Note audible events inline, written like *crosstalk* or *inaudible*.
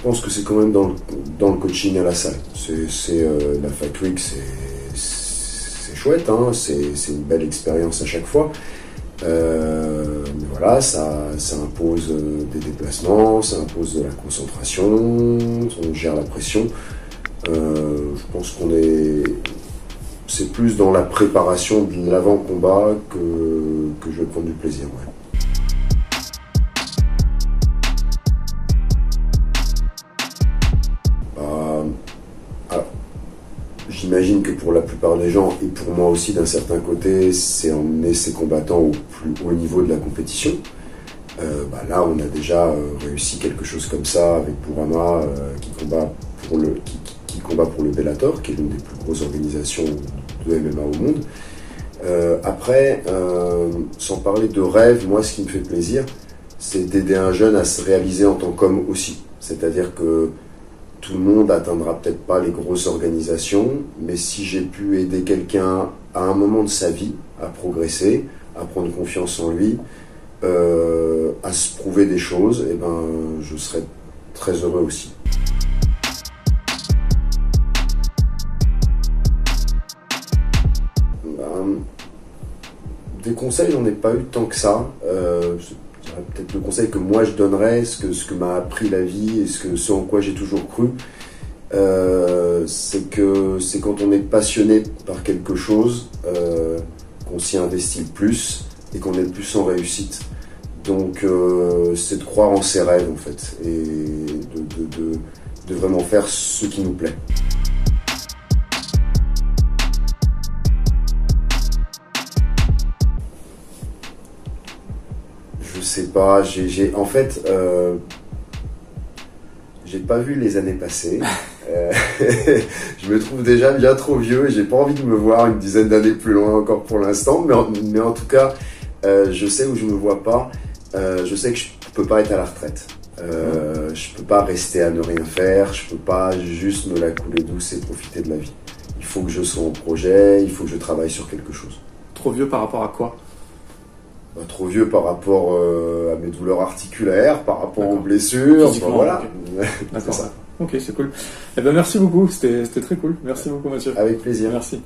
Je pense que c'est quand même dans le, dans le coaching à la salle. C'est la Fight Week, c'est chouette, hein, c'est une belle expérience à chaque fois. Euh, mais voilà, ça, ça impose euh, des déplacements, ça impose de la concentration, on gère la pression. Euh, je pense qu'on est. C'est plus dans la préparation de l'avant-combat que, que je vais prendre du plaisir. J'imagine que pour la plupart des gens, et pour moi aussi d'un certain côté, c'est emmener ces combattants au plus haut niveau de la compétition. Euh, bah là, on a déjà euh, réussi quelque chose comme ça avec Bourama euh, qui, combat pour le, qui, combat pour le Bellator, qui est l'une des plus grosses organisations de MMA au monde. après, sans parler de rêve, moi, ce qui me fait plaisir, c'est d'aider un jeune à se réaliser en tant qu'homme aussi. C'est-à-dire que tout le monde atteindra peut-être pas les grosses organisations, mais si j'ai pu aider quelqu'un à un moment de sa vie à progresser, à prendre confiance en lui, euh, à se prouver des choses, eh ben, je serais très heureux aussi. Ben, des conseils, j'en ai pas eu tant que ça. Euh, peut-être le conseil que moi je donnerais, ce que, m'a appris la vie et ce, que, ce en quoi j'ai toujours cru, euh, c'est que c'est quand on est passionné par quelque chose euh, qu'on s'y investit plus et qu'on est le plus en réussite. Donc euh, c'est de croire en ses rêves en fait et de vraiment faire ce qui nous plaît. Sais pas. J'ai, en fait, euh, j'ai pas vu les années passées. *laughs* Euh, *laughs* je me trouve déjà bien trop vieux et j'ai pas envie de me voir une dizaine d'années plus loin encore pour l'instant. Mais, en, mais en tout cas, euh, je sais où je me vois pas. je sais que je peux pas être à la retraite. je peux pas rester à ne rien faire. Je peux pas juste me la couler douce et profiter de la vie. Il faut que je sois en projet. Il faut que je travaille sur quelque chose. Trop vieux par rapport à quoi? Bah, trop vieux par rapport euh, à mes douleurs articulaires, par rapport aux blessures. voilà. *laughs* D'accord. Ok, c'est cool. Eh ben, merci beaucoup, c'était très cool. Merci beaucoup Mathieu. Avec plaisir. Merci.